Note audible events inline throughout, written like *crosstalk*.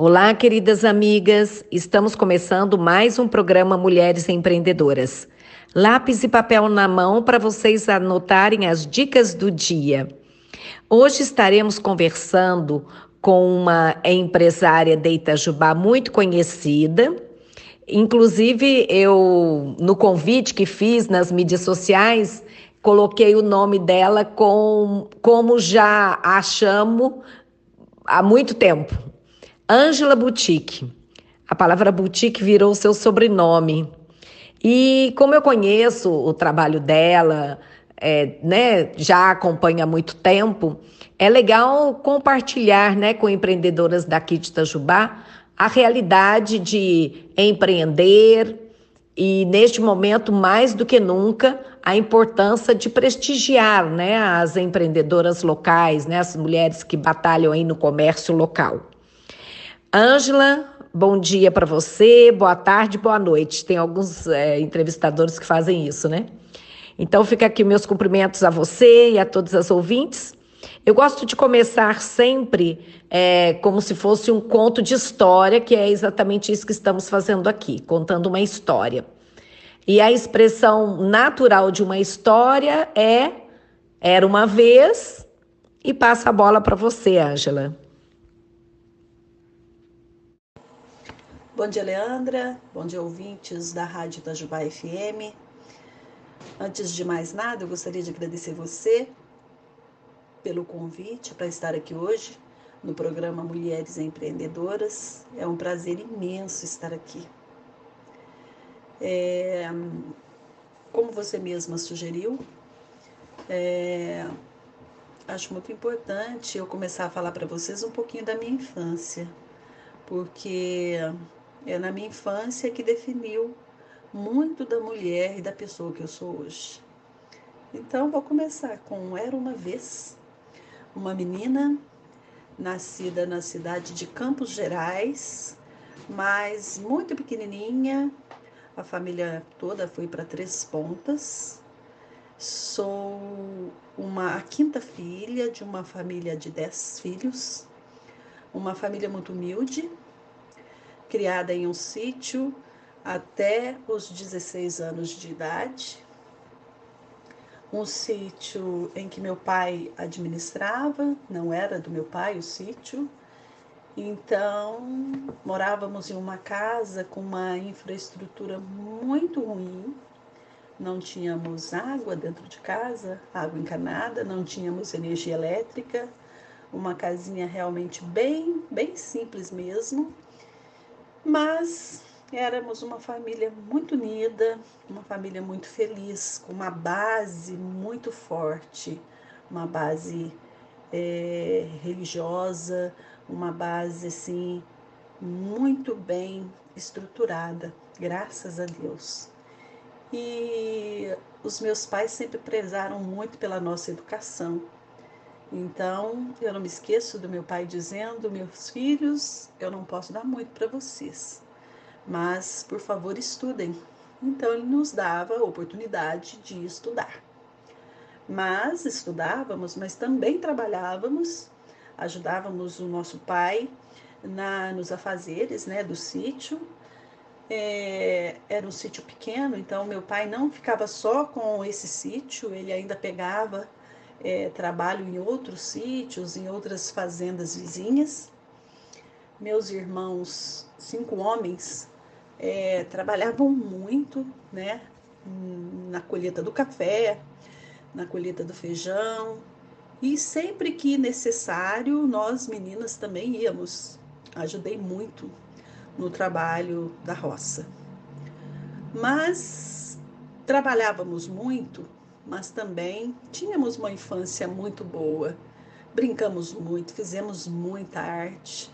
Olá, queridas amigas. Estamos começando mais um programa Mulheres Empreendedoras. Lápis e papel na mão para vocês anotarem as dicas do dia. Hoje estaremos conversando com uma empresária de Itajubá muito conhecida. Inclusive, eu, no convite que fiz nas mídias sociais, coloquei o nome dela com, como já a chamo há muito tempo. Ângela Boutique. A palavra boutique virou seu sobrenome. E como eu conheço o trabalho dela, é, né, já acompanha há muito tempo, é legal compartilhar né, com empreendedoras daqui de Itajubá a realidade de empreender e, neste momento, mais do que nunca, a importância de prestigiar né, as empreendedoras locais, né, as mulheres que batalham aí no comércio local. Ângela, bom dia para você, boa tarde, boa noite. Tem alguns é, entrevistadores que fazem isso, né? Então, fica aqui meus cumprimentos a você e a todas as ouvintes. Eu gosto de começar sempre é, como se fosse um conto de história, que é exatamente isso que estamos fazendo aqui, contando uma história. E a expressão natural de uma história é era uma vez e passa a bola para você, Ângela. Bom dia, Leandra. Bom dia, ouvintes da Rádio Itajubá FM. Antes de mais nada, eu gostaria de agradecer você pelo convite para estar aqui hoje no programa Mulheres Empreendedoras. É um prazer imenso estar aqui. É, como você mesma sugeriu, é, acho muito importante eu começar a falar para vocês um pouquinho da minha infância, porque é na minha infância que definiu muito da mulher e da pessoa que eu sou hoje. Então, vou começar com Era uma vez uma menina nascida na cidade de Campos Gerais, mas muito pequenininha. A família toda foi para Três Pontas. Sou uma a quinta filha de uma família de dez filhos, uma família muito humilde, criada em um sítio até os 16 anos de idade um sítio em que meu pai administrava, não era do meu pai o sítio. Então, morávamos em uma casa com uma infraestrutura muito ruim. Não tínhamos água dentro de casa, água encanada, não tínhamos energia elétrica. Uma casinha realmente bem, bem simples mesmo. Mas éramos uma família muito unida, uma família muito feliz, com uma base muito forte, uma base é, religiosa, uma base assim muito bem estruturada, graças a Deus. E os meus pais sempre prezaram muito pela nossa educação. Então, eu não me esqueço do meu pai dizendo: meus filhos, eu não posso dar muito para vocês, mas por favor estudem. Então ele nos dava a oportunidade de estudar. Mas estudávamos, mas também trabalhávamos, ajudávamos o nosso pai na, nos afazeres né, do sítio. É, era um sítio pequeno, então meu pai não ficava só com esse sítio, ele ainda pegava é, trabalho em outros sítios, em outras fazendas vizinhas. Meus irmãos, cinco homens, é, trabalhavam muito, né? Na colheita do café, na colheita do feijão. E sempre que necessário, nós meninas também íamos. Ajudei muito no trabalho da roça. Mas trabalhávamos muito, mas também tínhamos uma infância muito boa. Brincamos muito, fizemos muita arte.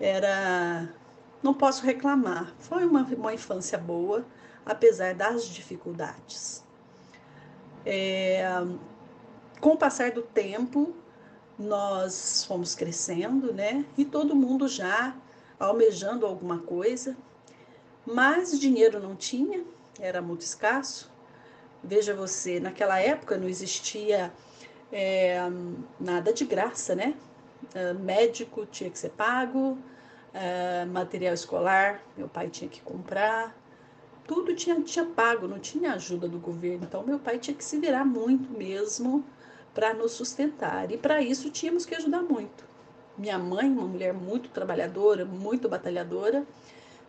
Era não posso reclamar. Foi uma, uma infância boa, apesar das dificuldades. É, com o passar do tempo, nós fomos crescendo, né? E todo mundo já almejando alguma coisa, mas dinheiro não tinha, era muito escasso. Veja você, naquela época não existia é, nada de graça, né? médico tinha que ser pago, uh, material escolar, meu pai tinha que comprar, tudo tinha, tinha pago, não tinha ajuda do governo. Então, meu pai tinha que se virar muito mesmo para nos sustentar. E para isso tínhamos que ajudar muito. Minha mãe, uma mulher muito trabalhadora, muito batalhadora,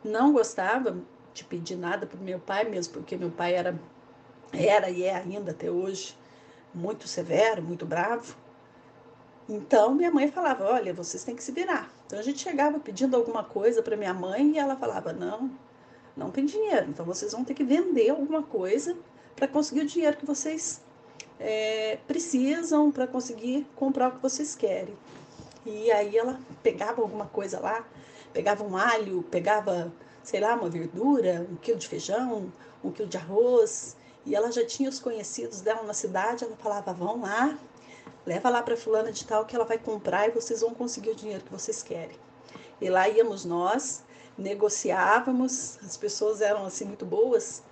não gostava de pedir nada para meu pai mesmo, porque meu pai era, era e é ainda até hoje muito severo, muito bravo. Então minha mãe falava: Olha, vocês têm que se virar. Então a gente chegava pedindo alguma coisa para minha mãe e ela falava: Não, não tem dinheiro. Então vocês vão ter que vender alguma coisa para conseguir o dinheiro que vocês é, precisam para conseguir comprar o que vocês querem. E aí ela pegava alguma coisa lá, pegava um alho, pegava, sei lá, uma verdura, um quilo de feijão, um quilo de arroz. E ela já tinha os conhecidos dela na cidade. Ela falava: vão lá, leva lá para fulana de tal que ela vai comprar e vocês vão conseguir o dinheiro que vocês querem. E lá íamos nós, negociávamos, as pessoas eram assim muito boas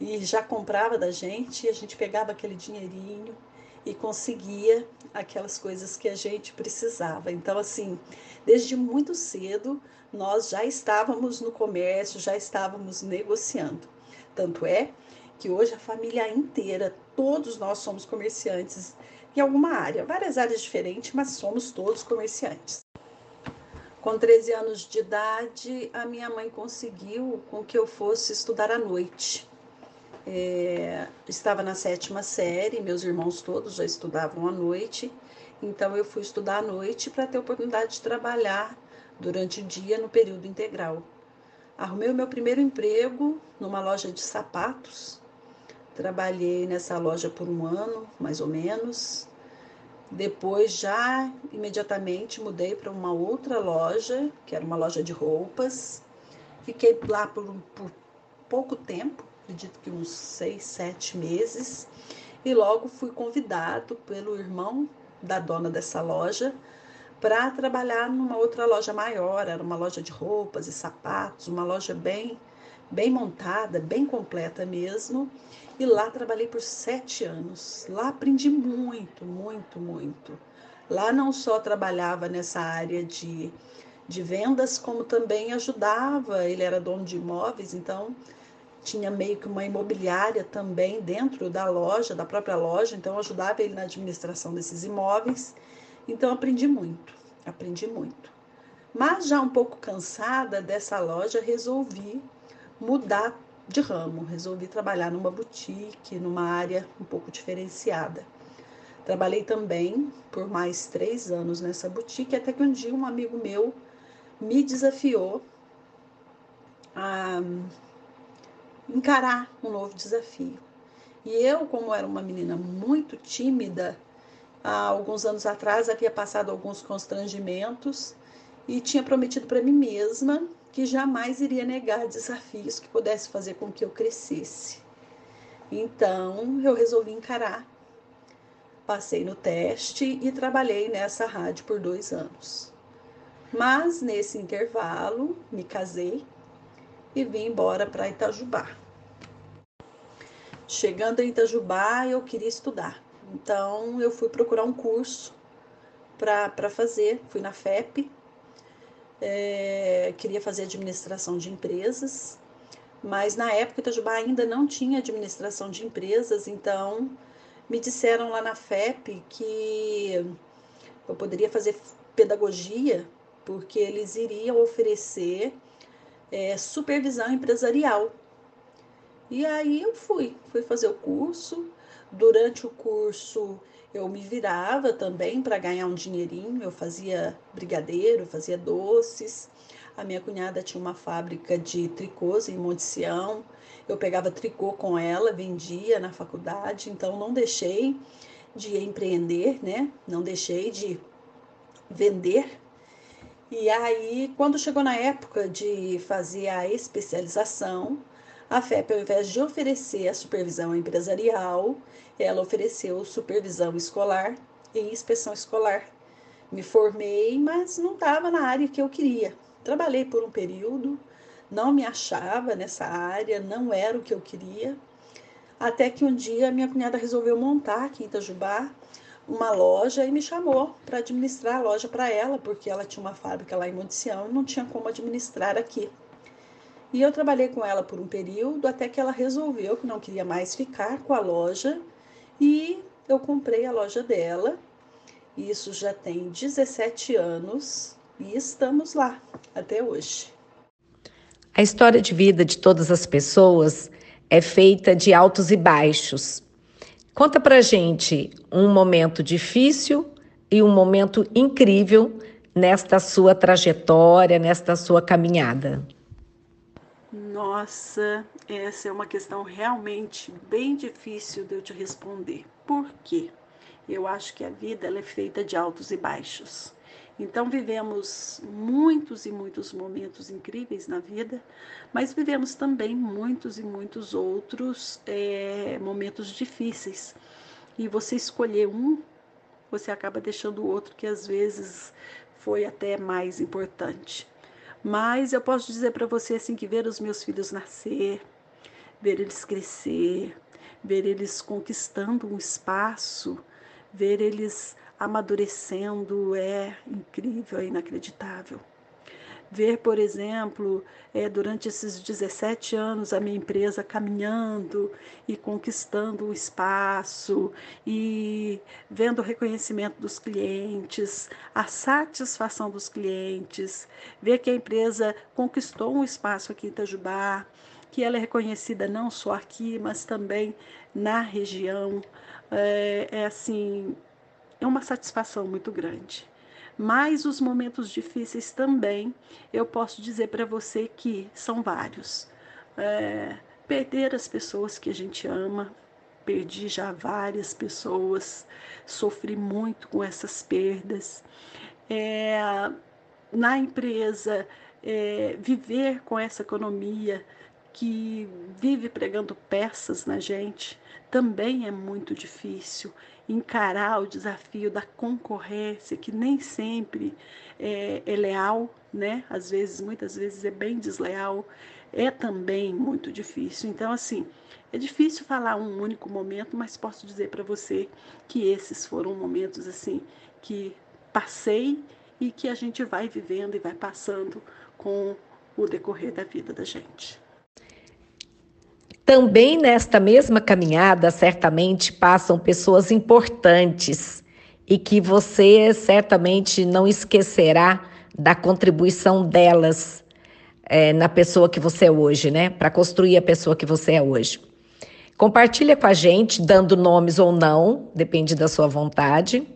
e já comprava da gente, e a gente pegava aquele dinheirinho e conseguia aquelas coisas que a gente precisava. Então, assim, desde muito cedo nós já estávamos no comércio, já estávamos negociando. Tanto é que hoje a família inteira, todos nós somos comerciantes em alguma área, várias áreas diferentes, mas somos todos comerciantes. Com 13 anos de idade, a minha mãe conseguiu com que eu fosse estudar à noite. É, estava na sétima série, meus irmãos todos já estudavam à noite, então eu fui estudar à noite para ter oportunidade de trabalhar durante o dia no período integral. Arrumei o meu primeiro emprego numa loja de sapatos. Trabalhei nessa loja por um ano, mais ou menos. Depois, já imediatamente, mudei para uma outra loja, que era uma loja de roupas. Fiquei lá por, por pouco tempo, acredito que uns seis, sete meses, e logo fui convidado pelo irmão da dona dessa loja para trabalhar numa outra loja maior, era uma loja de roupas e sapatos, uma loja bem, bem montada, bem completa mesmo. E lá trabalhei por sete anos. Lá aprendi muito, muito, muito. Lá não só trabalhava nessa área de, de vendas, como também ajudava. Ele era dono de imóveis, então tinha meio que uma imobiliária também dentro da loja, da própria loja, então ajudava ele na administração desses imóveis. Então aprendi muito, aprendi muito. Mas já um pouco cansada dessa loja, resolvi mudar de ramo, resolvi trabalhar numa boutique, numa área um pouco diferenciada. Trabalhei também por mais três anos nessa boutique, até que um dia um amigo meu me desafiou a encarar um novo desafio. E eu, como era uma menina muito tímida, há alguns anos atrás havia passado alguns constrangimentos e tinha prometido para mim mesma que jamais iria negar desafios que pudesse fazer com que eu crescesse. Então, eu resolvi encarar. Passei no teste e trabalhei nessa rádio por dois anos. Mas nesse intervalo, me casei e vim embora para Itajubá. Chegando em Itajubá, eu queria estudar. Então, eu fui procurar um curso para fazer. Fui na FEP, é, queria fazer administração de empresas, mas na época Itajubá ainda não tinha administração de empresas, então me disseram lá na FEP que eu poderia fazer pedagogia, porque eles iriam oferecer é, supervisão empresarial. E aí eu fui, fui fazer o curso. Durante o curso eu me virava também para ganhar um dinheirinho. Eu fazia brigadeiro, fazia doces. A minha cunhada tinha uma fábrica de tricôs em Monte Sião. Eu pegava tricô com ela, vendia na faculdade, então não deixei de empreender, né? Não deixei de vender e aí, quando chegou na época de fazer a especialização, a FEP, ao invés de oferecer a supervisão empresarial, ela ofereceu supervisão escolar e inspeção escolar. Me formei, mas não estava na área que eu queria. Trabalhei por um período, não me achava nessa área, não era o que eu queria. Até que um dia minha cunhada resolveu montar aqui em Itajubá uma loja e me chamou para administrar a loja para ela, porque ela tinha uma fábrica lá em Monte Sião e não tinha como administrar aqui. E eu trabalhei com ela por um período até que ela resolveu que não queria mais ficar com a loja e eu comprei a loja dela. Isso já tem 17 anos e estamos lá até hoje. A história de vida de todas as pessoas é feita de altos e baixos. Conta pra gente um momento difícil e um momento incrível nesta sua trajetória, nesta sua caminhada. Nossa, essa é uma questão realmente bem difícil de eu te responder. Por quê? Eu acho que a vida é feita de altos e baixos. Então vivemos muitos e muitos momentos incríveis na vida, mas vivemos também muitos e muitos outros é, momentos difíceis. E você escolher um, você acaba deixando o outro que às vezes foi até mais importante. Mas eu posso dizer para você assim que ver os meus filhos nascer, ver eles crescer, ver eles conquistando um espaço, ver eles amadurecendo é incrível, é inacreditável. Ver, por exemplo, é, durante esses 17 anos a minha empresa caminhando e conquistando o espaço e vendo o reconhecimento dos clientes, a satisfação dos clientes, ver que a empresa conquistou um espaço aqui em Itajubá, que ela é reconhecida não só aqui, mas também na região. É, é assim, é uma satisfação muito grande. Mas os momentos difíceis também, eu posso dizer para você que são vários. É, perder as pessoas que a gente ama, perdi já várias pessoas, sofri muito com essas perdas. É, na empresa, é, viver com essa economia que vive pregando peças na gente também é muito difícil encarar o desafio da concorrência, que nem sempre é, é leal, né? Às vezes, muitas vezes é bem desleal, é também muito difícil. Então, assim, é difícil falar um único momento, mas posso dizer para você que esses foram momentos assim que passei e que a gente vai vivendo e vai passando com o decorrer da vida da gente. Também nesta mesma caminhada, certamente passam pessoas importantes e que você certamente não esquecerá da contribuição delas é, na pessoa que você é hoje, né? Para construir a pessoa que você é hoje. Compartilha com a gente, dando nomes ou não, depende da sua vontade.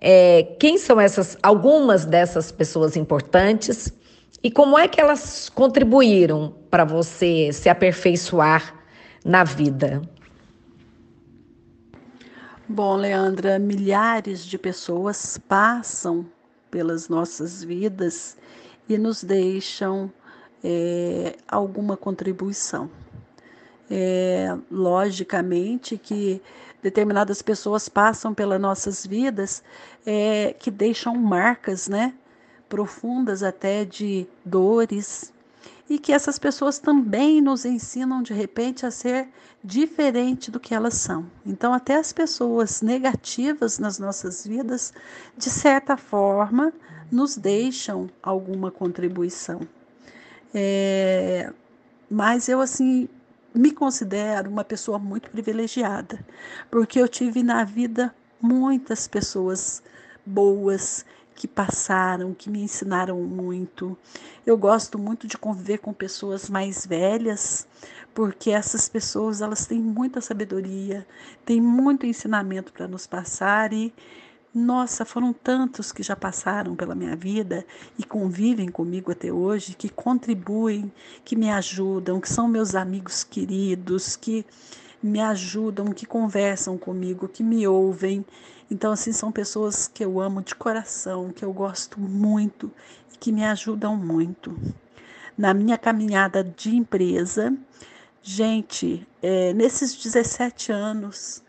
É, quem são essas, algumas dessas pessoas importantes e como é que elas contribuíram para você se aperfeiçoar na vida? Bom, Leandra, milhares de pessoas passam pelas nossas vidas e nos deixam é, alguma contribuição. É, logicamente que determinadas pessoas passam pelas nossas vidas é, que deixam marcas, né? profundas até de dores, e que essas pessoas também nos ensinam de repente a ser diferente do que elas são. Então, até as pessoas negativas nas nossas vidas, de certa forma, nos deixam alguma contribuição. É, mas eu, assim, me considero uma pessoa muito privilegiada, porque eu tive na vida muitas pessoas boas que passaram, que me ensinaram muito. Eu gosto muito de conviver com pessoas mais velhas, porque essas pessoas elas têm muita sabedoria, têm muito ensinamento para nos passar e nossa, foram tantos que já passaram pela minha vida e convivem comigo até hoje, que contribuem, que me ajudam, que são meus amigos queridos, que me ajudam, que conversam comigo, que me ouvem. Então, assim, são pessoas que eu amo de coração, que eu gosto muito e que me ajudam muito. Na minha caminhada de empresa, gente, é, nesses 17 anos,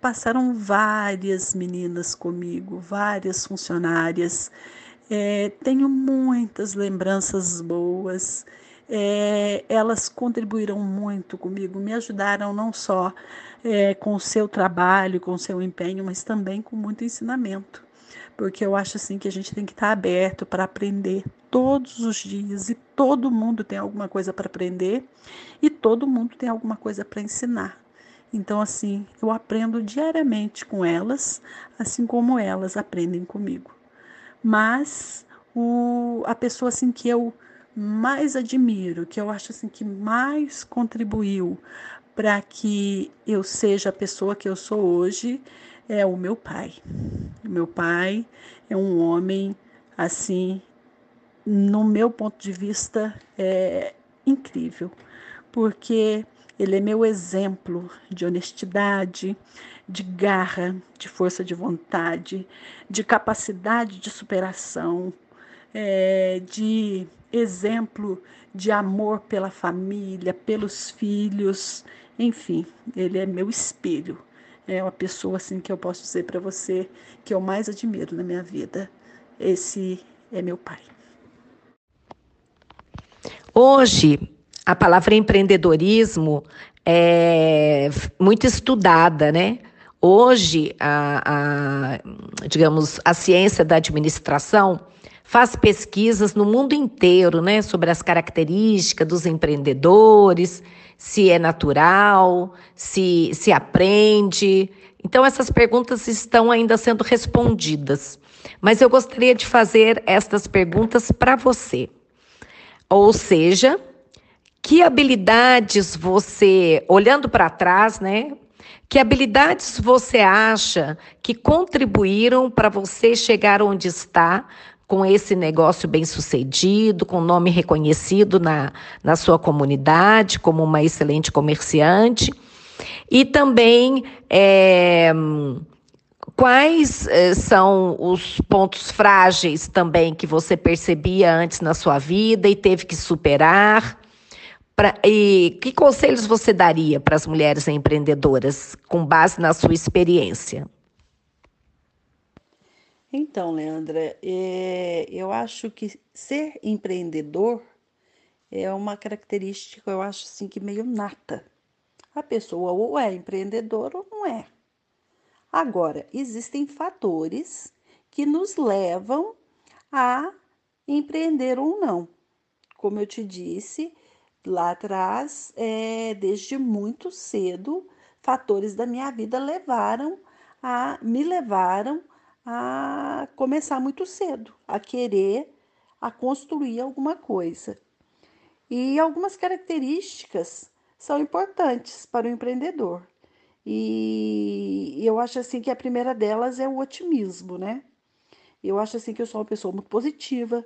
passaram várias meninas comigo, várias funcionárias. É, tenho muitas lembranças boas. É, elas contribuíram muito comigo, me ajudaram não só é, com o seu trabalho, com o seu empenho, mas também com muito ensinamento. Porque eu acho assim que a gente tem que estar aberto para aprender todos os dias e todo mundo tem alguma coisa para aprender e todo mundo tem alguma coisa para ensinar. Então, assim, eu aprendo diariamente com elas, assim como elas aprendem comigo. Mas o, a pessoa assim que eu mais admiro, que eu acho assim que mais contribuiu para que eu seja a pessoa que eu sou hoje, é o meu pai. O meu pai é um homem assim, no meu ponto de vista, é incrível, porque ele é meu exemplo de honestidade, de garra, de força de vontade, de capacidade de superação, é, de exemplo de amor pela família, pelos filhos, enfim, ele é meu espelho. É uma pessoa assim que eu posso dizer para você que eu mais admiro na minha vida. Esse é meu pai. Hoje, a palavra empreendedorismo é muito estudada, né? Hoje, a, a, digamos, a ciência da administração faz pesquisas no mundo inteiro, né, sobre as características dos empreendedores, se é natural, se se aprende. Então essas perguntas estão ainda sendo respondidas. Mas eu gostaria de fazer estas perguntas para você. Ou seja, que habilidades você, olhando para trás, né? Que habilidades você acha que contribuíram para você chegar onde está com esse negócio bem sucedido, com nome reconhecido na, na sua comunidade, como uma excelente comerciante. E também é, quais é, são os pontos frágeis também que você percebia antes na sua vida e teve que superar. Pra, e que conselhos você daria para as mulheres empreendedoras com base na sua experiência? Então, Leandra, é, eu acho que ser empreendedor é uma característica, eu acho assim, que meio nata. A pessoa ou é empreendedora ou não é. Agora, existem fatores que nos levam a empreender ou não. Como eu te disse lá atrás, é, desde muito cedo, fatores da minha vida levaram a me levaram a começar muito cedo, a querer, a construir alguma coisa. E algumas características são importantes para o empreendedor. E eu acho assim que a primeira delas é o otimismo, né? Eu acho assim que eu sou uma pessoa muito positiva.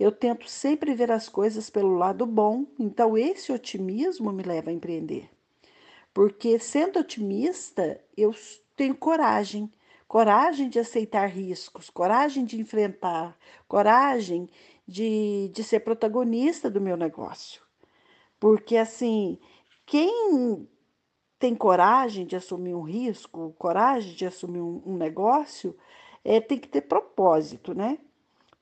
Eu tento sempre ver as coisas pelo lado bom, então esse otimismo me leva a empreender. Porque sendo otimista, eu tenho coragem coragem de aceitar riscos, coragem de enfrentar, coragem de, de ser protagonista do meu negócio. Porque, assim, quem tem coragem de assumir um risco, coragem de assumir um, um negócio, é, tem que ter propósito, né?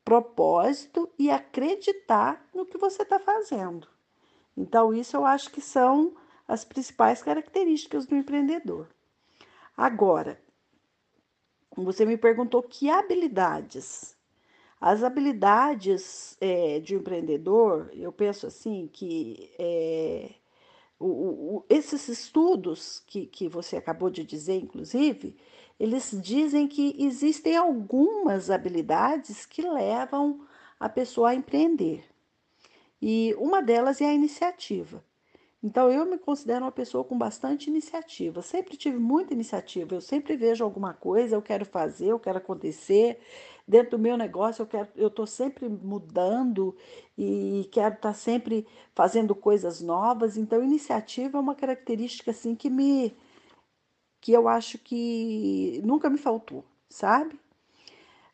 Propósito e acreditar no que você está fazendo. Então, isso eu acho que são as principais características do empreendedor. Agora, você me perguntou que habilidades. As habilidades é, de um empreendedor, eu penso assim que é, o, o, esses estudos que, que você acabou de dizer, inclusive, eles dizem que existem algumas habilidades que levam a pessoa a empreender. E uma delas é a iniciativa. Então, eu me considero uma pessoa com bastante iniciativa. Sempre tive muita iniciativa. Eu sempre vejo alguma coisa, eu quero fazer, eu quero acontecer. Dentro do meu negócio, eu quero, eu estou sempre mudando e quero estar tá sempre fazendo coisas novas. Então, iniciativa é uma característica assim que me, que eu acho que nunca me faltou, sabe?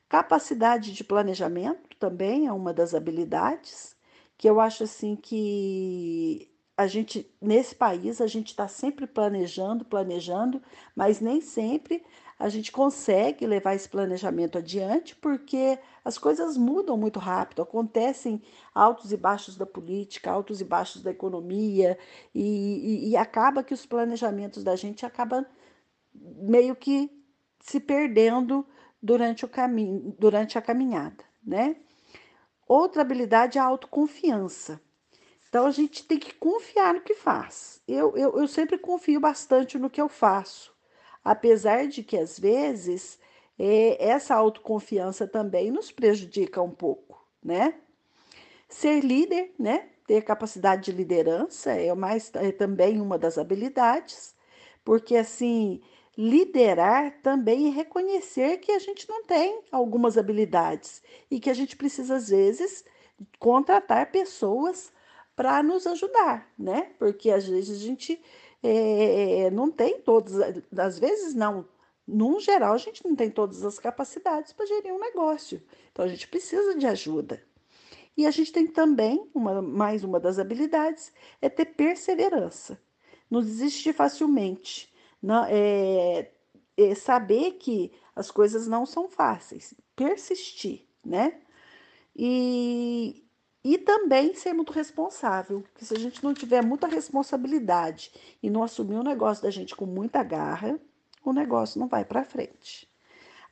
Capacidade de planejamento também é uma das habilidades que eu acho assim que a gente nesse país a gente está sempre planejando, planejando, mas nem sempre a gente consegue levar esse planejamento adiante porque as coisas mudam muito rápido, acontecem altos e baixos da política, altos e baixos da economia, e, e, e acaba que os planejamentos da gente acabam meio que se perdendo durante o caminho, durante a caminhada, né? Outra habilidade é a autoconfiança. Então a gente tem que confiar no que faz. Eu, eu, eu sempre confio bastante no que eu faço apesar de que às vezes é, essa autoconfiança também nos prejudica um pouco, né? Ser líder, né? Ter capacidade de liderança é, mais, é também uma das habilidades, porque assim, liderar também é reconhecer que a gente não tem algumas habilidades e que a gente precisa, às vezes, contratar pessoas para nos ajudar, né? Porque às vezes a gente é, não tem todas, às vezes não, num geral, a gente não tem todas as capacidades para gerir um negócio. Então a gente precisa de ajuda. E a gente tem também, uma, mais uma das habilidades, é ter perseverança. Não desistir facilmente. Não, é, é saber que as coisas não são fáceis. Persistir, né? E, e também ser muito responsável, porque se a gente não tiver muita responsabilidade e não assumir o negócio da gente com muita garra, o negócio não vai para frente.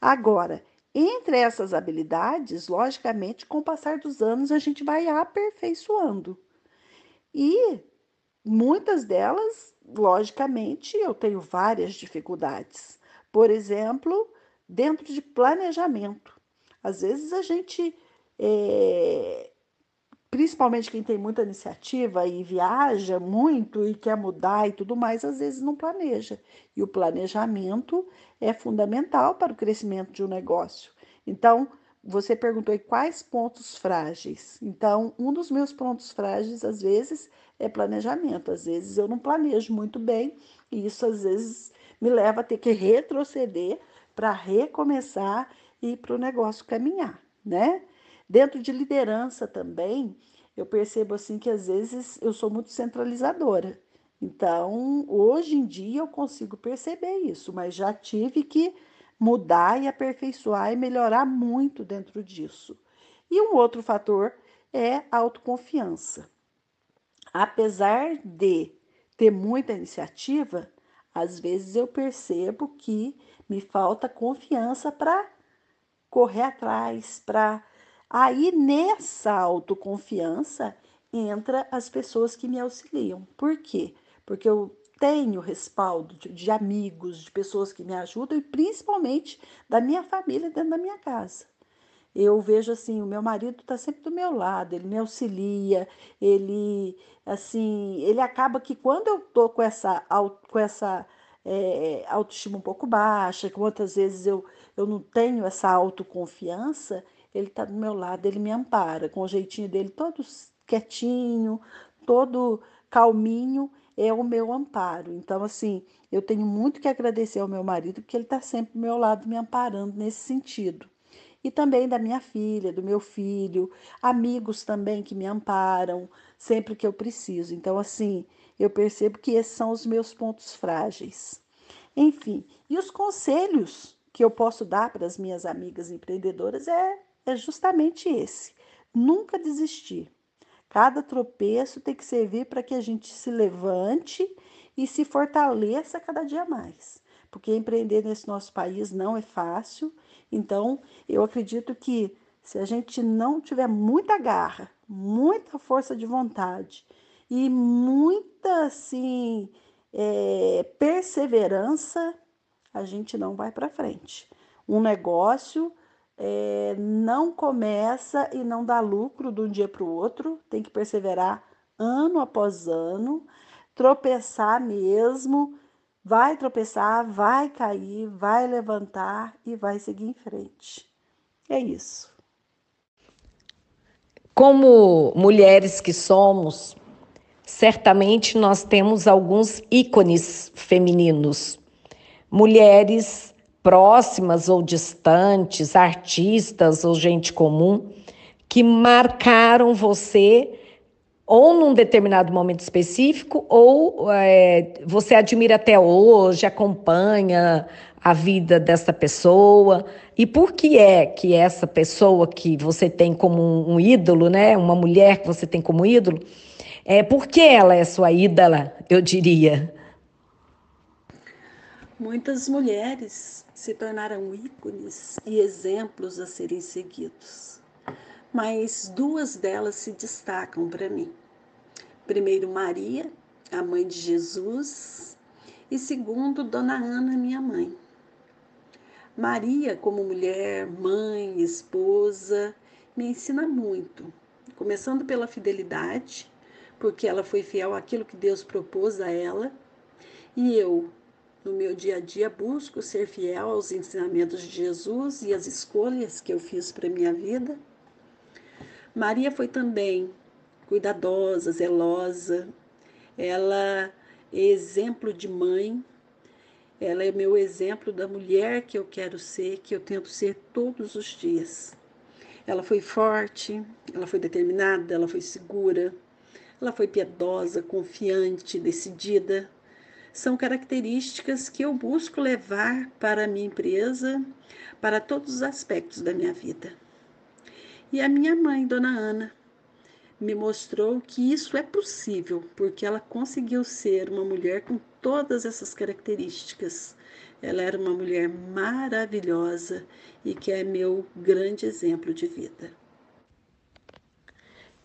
Agora, entre essas habilidades, logicamente, com o passar dos anos, a gente vai aperfeiçoando. E muitas delas, logicamente, eu tenho várias dificuldades. Por exemplo, dentro de planejamento. Às vezes a gente é, principalmente quem tem muita iniciativa e viaja muito e quer mudar e tudo mais, às vezes não planeja. E o planejamento é fundamental para o crescimento de um negócio. Então, você perguntou aí quais pontos frágeis. Então, um dos meus pontos frágeis, às vezes, é planejamento. Às vezes eu não planejo muito bem, e isso às vezes me leva a ter que retroceder para recomeçar e para o negócio caminhar, né? Dentro de liderança também, eu percebo assim que às vezes eu sou muito centralizadora. Então, hoje em dia eu consigo perceber isso, mas já tive que mudar e aperfeiçoar e melhorar muito dentro disso. E um outro fator é a autoconfiança. Apesar de ter muita iniciativa, às vezes eu percebo que me falta confiança para correr atrás, para Aí nessa autoconfiança entra as pessoas que me auxiliam. Por quê? Porque eu tenho respaldo de, de, amigos, de pessoas que me ajudam e principalmente da minha família dentro da minha casa. Eu vejo assim, o meu marido está sempre do meu lado, ele me auxilia, ele assim, ele acaba que quando eu tô com essa com essa é, autoestima um pouco baixa, que muitas vezes eu, eu não tenho essa autoconfiança, ele está do meu lado, ele me ampara, com o jeitinho dele todo quietinho, todo calminho, é o meu amparo. Então, assim, eu tenho muito que agradecer ao meu marido, porque ele está sempre do meu lado, me amparando nesse sentido. E também da minha filha, do meu filho, amigos também que me amparam sempre que eu preciso. Então, assim, eu percebo que esses são os meus pontos frágeis. Enfim, e os conselhos que eu posso dar para as minhas amigas empreendedoras é é justamente esse: nunca desistir. Cada tropeço tem que servir para que a gente se levante e se fortaleça cada dia mais. Porque empreender nesse nosso país não é fácil. Então, eu acredito que se a gente não tiver muita garra, muita força de vontade e muita assim é, perseverança, a gente não vai para frente. Um negócio é, não começa e não dá lucro de um dia para o outro, tem que perseverar ano após ano, tropeçar mesmo, vai tropeçar, vai cair, vai levantar e vai seguir em frente. É isso. Como mulheres que somos, certamente nós temos alguns ícones femininos. Mulheres próximas ou distantes, artistas ou gente comum, que marcaram você ou num determinado momento específico, ou é, você admira até hoje, acompanha a vida dessa pessoa. E por que é que essa pessoa que você tem como um, ídolo, né, uma mulher que você tem como ídolo, é por que ela é sua ídola, eu diria? Muitas mulheres se tornaram ícones e exemplos a serem seguidos, mas duas delas se destacam para mim. Primeiro, Maria, a mãe de Jesus, e segundo, Dona Ana, minha mãe. Maria, como mulher, mãe, esposa, me ensina muito, começando pela fidelidade, porque ela foi fiel àquilo que Deus propôs a ela, e eu, no meu dia a dia, busco ser fiel aos ensinamentos de Jesus e às escolhas que eu fiz para minha vida. Maria foi também cuidadosa, zelosa. Ela é exemplo de mãe. Ela é meu exemplo da mulher que eu quero ser, que eu tento ser todos os dias. Ela foi forte, ela foi determinada, ela foi segura, ela foi piedosa, confiante, decidida. São características que eu busco levar para a minha empresa, para todos os aspectos da minha vida. E a minha mãe, Dona Ana, me mostrou que isso é possível, porque ela conseguiu ser uma mulher com todas essas características. Ela era uma mulher maravilhosa e que é meu grande exemplo de vida.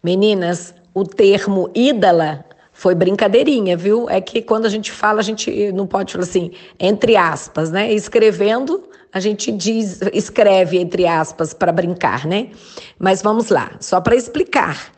Meninas, o termo ídala foi brincadeirinha, viu? É que quando a gente fala, a gente não pode falar assim, entre aspas, né? Escrevendo, a gente diz, escreve entre aspas para brincar, né? Mas vamos lá, só para explicar.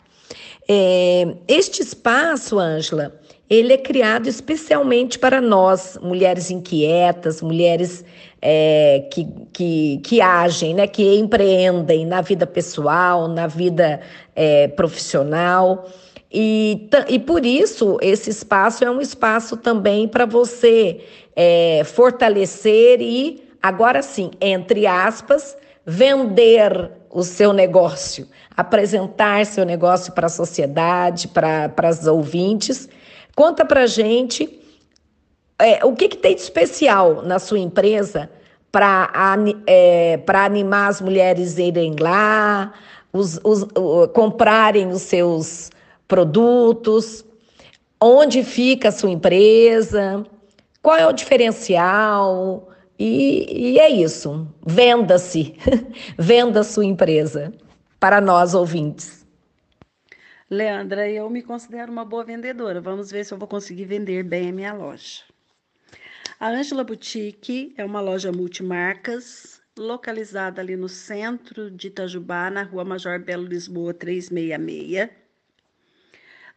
É, este espaço, Ângela, ele é criado especialmente para nós, mulheres inquietas, mulheres é, que, que, que agem, né, que empreendem na vida pessoal, na vida é, profissional. E, e por isso, esse espaço é um espaço também para você é, fortalecer e, agora sim, entre aspas, vender o seu negócio, apresentar seu negócio para a sociedade, para as ouvintes. Conta para gente é, o que, que, tem de especial na sua empresa para é, animar as mulheres irem lá, os, os, comprarem os seus produtos, onde fica a sua empresa, qual é o diferencial, e, e é isso. Venda-se. *laughs* Venda sua empresa para nós ouvintes. Leandra, eu me considero uma boa vendedora. Vamos ver se eu vou conseguir vender bem a minha loja. A Ângela Boutique é uma loja multimarcas, localizada ali no centro de Itajubá, na rua Major Belo Lisboa 366.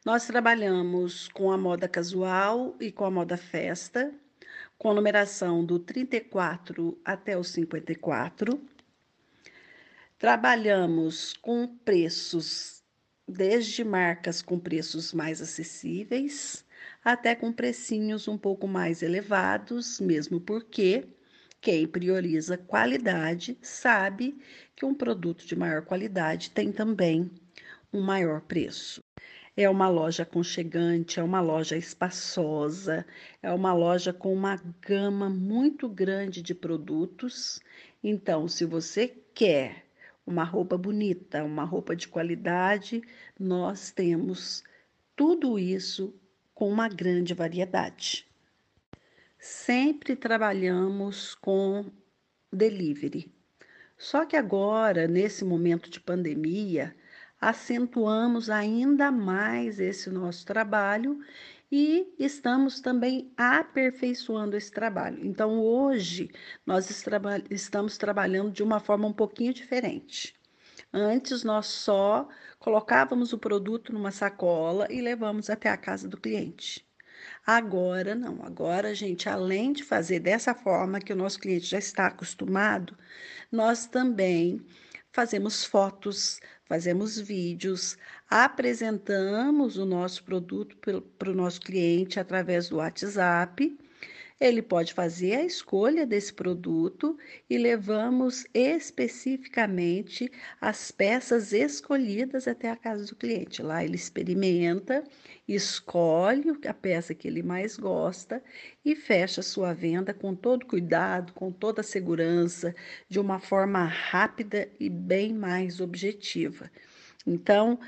Nós trabalhamos com a moda casual e com a moda festa com numeração do 34 até o 54. Trabalhamos com preços, desde marcas com preços mais acessíveis, até com precinhos um pouco mais elevados, mesmo porque quem prioriza qualidade sabe que um produto de maior qualidade tem também um maior preço. É uma loja aconchegante, é uma loja espaçosa, é uma loja com uma gama muito grande de produtos. Então, se você quer uma roupa bonita, uma roupa de qualidade, nós temos tudo isso com uma grande variedade. Sempre trabalhamos com delivery. Só que agora, nesse momento de pandemia, acentuamos ainda mais esse nosso trabalho e estamos também aperfeiçoando esse trabalho. Então, hoje, nós estamos trabalhando de uma forma um pouquinho diferente. Antes, nós só colocávamos o produto numa sacola e levamos até a casa do cliente. Agora não, agora gente, além de fazer dessa forma que o nosso cliente já está acostumado, nós também fazemos fotos, fazemos vídeos, apresentamos o nosso produto para o nosso cliente através do WhatsApp. Ele pode fazer a escolha desse produto e levamos especificamente as peças escolhidas até a casa do cliente. Lá ele experimenta, escolhe a peça que ele mais gosta e fecha sua venda com todo cuidado, com toda a segurança, de uma forma rápida e bem mais objetiva. Então,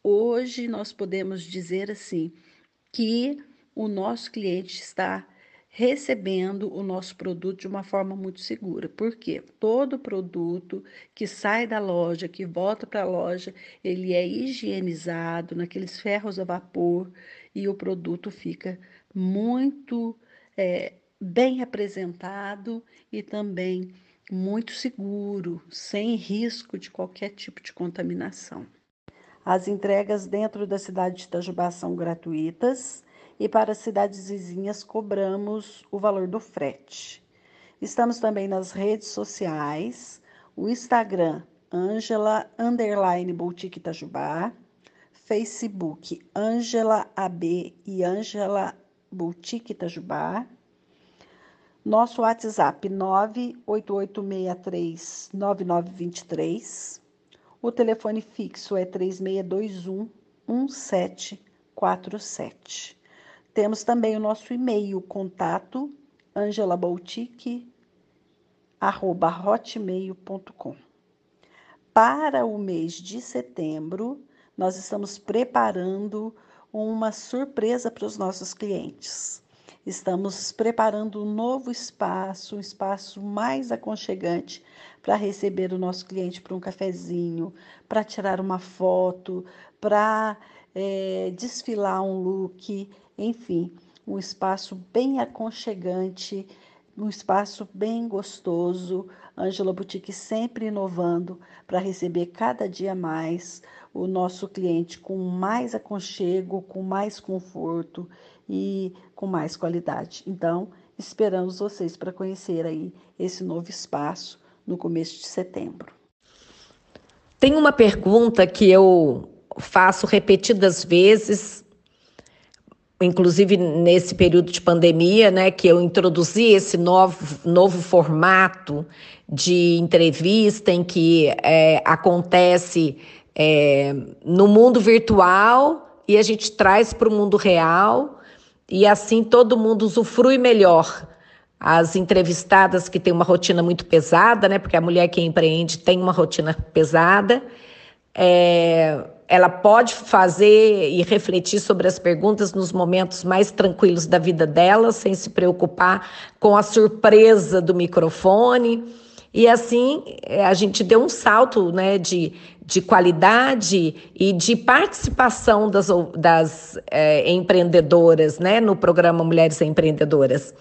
hoje nós podemos dizer assim que o nosso cliente está recebendo o nosso produto de uma forma muito segura. Porque todo produto que sai da loja, que volta para a loja, ele é higienizado naqueles ferros a vapor e o produto fica muito é, bem apresentado e também muito seguro, sem risco de qualquer tipo de contaminação. As entregas dentro da cidade de Itajubá são gratuitas e para cidades vizinhas cobramos o valor do frete. Estamos também nas redes sociais, o Instagram Angela Underline Boutique Itajubá, Facebook Angela AB e Angela Boutique Itajubá, nosso WhatsApp 988639923, o telefone fixo é 3621 1747. Temos também o nosso e-mail, contato angelaboutique.hotmail.com. Para o mês de setembro, nós estamos preparando uma surpresa para os nossos clientes. Estamos preparando um novo espaço, um espaço mais aconchegante para receber o nosso cliente para um cafezinho, para tirar uma foto, para é, desfilar um look enfim, um espaço bem aconchegante, um espaço bem gostoso. Ângela Boutique sempre inovando para receber cada dia mais o nosso cliente com mais aconchego, com mais conforto e com mais qualidade. Então, esperamos vocês para conhecer aí esse novo espaço no começo de setembro. Tem uma pergunta que eu faço repetidas vezes inclusive nesse período de pandemia, né, que eu introduzi esse novo, novo formato de entrevista em que é, acontece é, no mundo virtual e a gente traz para o mundo real e assim todo mundo usufrui melhor. As entrevistadas que têm uma rotina muito pesada, né, porque a mulher que empreende tem uma rotina pesada, é, ela pode fazer e refletir sobre as perguntas nos momentos mais tranquilos da vida dela, sem se preocupar com a surpresa do microfone. E assim é, a gente deu um salto né, de, de qualidade e de participação das, das é, empreendedoras né, no programa Mulheres Empreendedoras.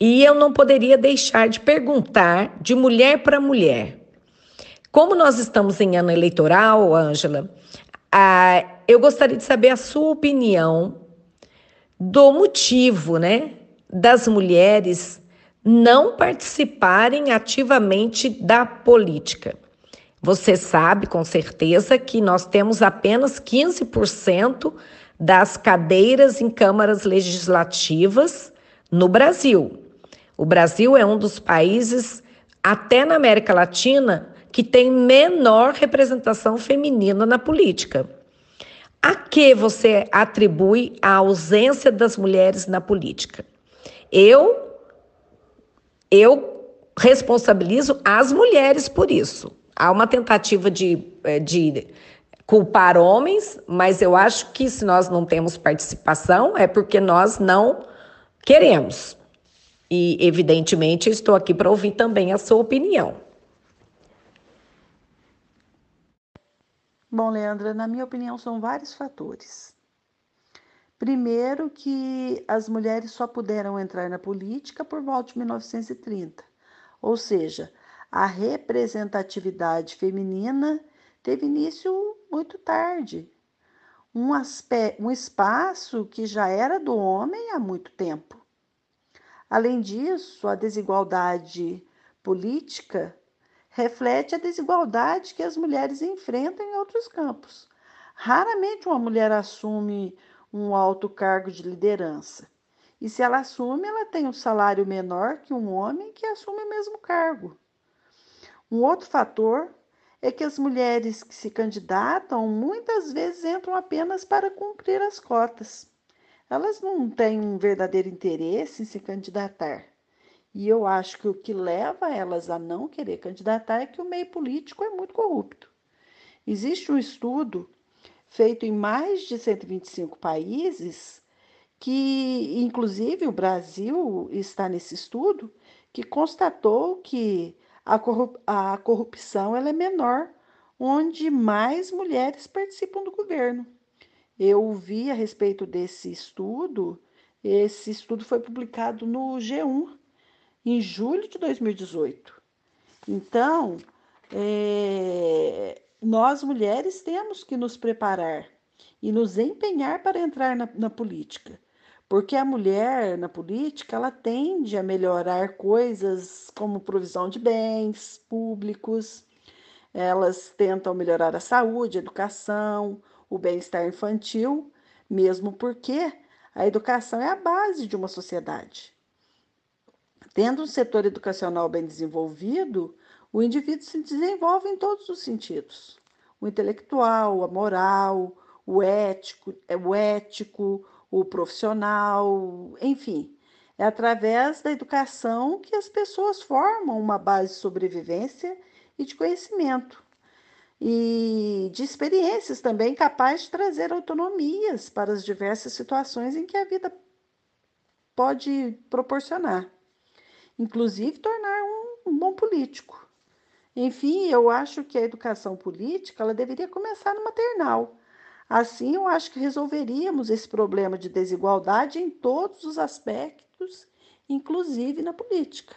E eu não poderia deixar de perguntar de mulher para mulher. Como nós estamos em ano eleitoral, Ângela, ah, eu gostaria de saber a sua opinião do motivo, né, das mulheres não participarem ativamente da política. Você sabe com certeza que nós temos apenas 15% das cadeiras em câmaras legislativas no Brasil. O Brasil é um dos países, até na América Latina, que tem menor representação feminina na política. A que você atribui a ausência das mulheres na política? Eu eu responsabilizo as mulheres por isso. Há uma tentativa de, eh, de culpar homens, mas eu acho que se nós não temos participação é porque nós não queremos. E, evidentemente, estou aqui para ouvir também a sua opinião. Bom, Leandra, na minha opinião, são vários fatores. Primeiro, que as mulheres só puderam entrar na política por volta de 1930, ou seja, a representatividade feminina teve início muito tarde. Um, aspecto, um espaço que já era do homem há muito tempo. Além disso, a desigualdade política reflete a desigualdade que as mulheres enfrentam em outros campos. Raramente uma mulher assume um alto cargo de liderança. E se ela assume, ela tem um salário menor que um homem que assume o mesmo cargo. Um outro fator é que as mulheres que se candidatam muitas vezes entram apenas para cumprir as cotas. Elas não têm um verdadeiro interesse em se candidatar. E eu acho que o que leva elas a não querer candidatar é que o meio político é muito corrupto. Existe um estudo feito em mais de 125 países, que inclusive o Brasil está nesse estudo, que constatou que a, corrup a corrupção ela é menor onde mais mulheres participam do governo. Eu vi a respeito desse estudo, esse estudo foi publicado no G1 em julho de 2018. Então, é, nós mulheres temos que nos preparar e nos empenhar para entrar na, na política, porque a mulher na política ela tende a melhorar coisas como provisão de bens públicos, elas tentam melhorar a saúde, a educação, o bem-estar infantil, mesmo porque a educação é a base de uma sociedade. Tendo um setor educacional bem desenvolvido, o indivíduo se desenvolve em todos os sentidos: o intelectual, a moral, o ético, é, o ético, o profissional, enfim. É através da educação que as pessoas formam uma base de sobrevivência e de conhecimento. E de experiências também capazes de trazer autonomias para as diversas situações em que a vida pode proporcionar inclusive tornar um, um bom político. Enfim, eu acho que a educação política ela deveria começar no maternal. Assim, eu acho que resolveríamos esse problema de desigualdade em todos os aspectos, inclusive na política.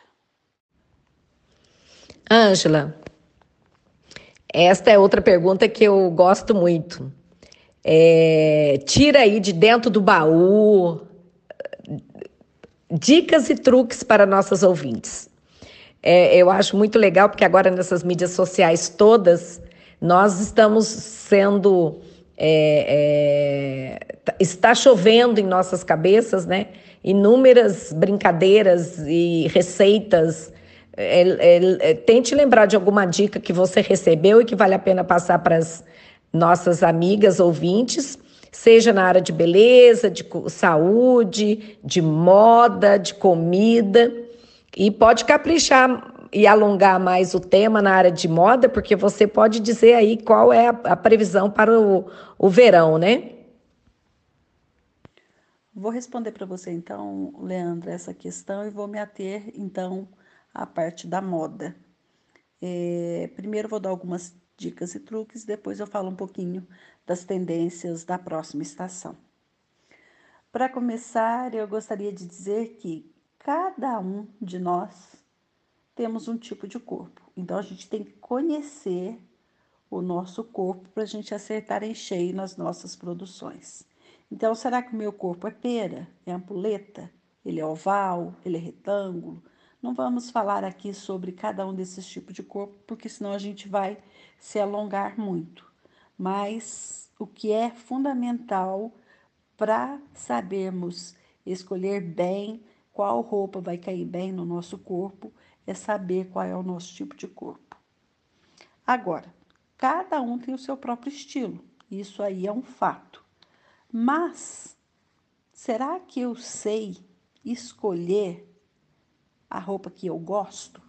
Ângela, esta é outra pergunta que eu gosto muito. É, tira aí de dentro do baú dicas e truques para nossas ouvintes. É, eu acho muito legal, porque agora nessas mídias sociais todas, nós estamos sendo. É, é, está chovendo em nossas cabeças, né? Inúmeras brincadeiras e receitas. É, é, é, tente lembrar de alguma dica que você recebeu e que vale a pena passar para as nossas amigas ouvintes seja na área de beleza, de saúde, de moda, de comida. E pode caprichar e alongar mais o tema na área de moda, porque você pode dizer aí qual é a, a previsão para o, o verão, né? Vou responder para você então, Leandra, essa questão e vou me ater então à parte da moda. É, primeiro vou dar algumas dicas e truques, depois eu falo um pouquinho das tendências da próxima estação. Para começar, eu gostaria de dizer que cada um de nós temos um tipo de corpo. Então a gente tem que conhecer o nosso corpo para a gente acertar em cheio nas nossas produções. Então, será que o meu corpo é pera? É ampuleta? Ele é oval? Ele é retângulo? Não vamos falar aqui sobre cada um desses tipos de corpo, porque senão a gente vai se alongar muito. Mas o que é fundamental para sabermos escolher bem qual roupa vai cair bem no nosso corpo é saber qual é o nosso tipo de corpo. Agora, cada um tem o seu próprio estilo, isso aí é um fato. Mas será que eu sei escolher a roupa que eu gosto?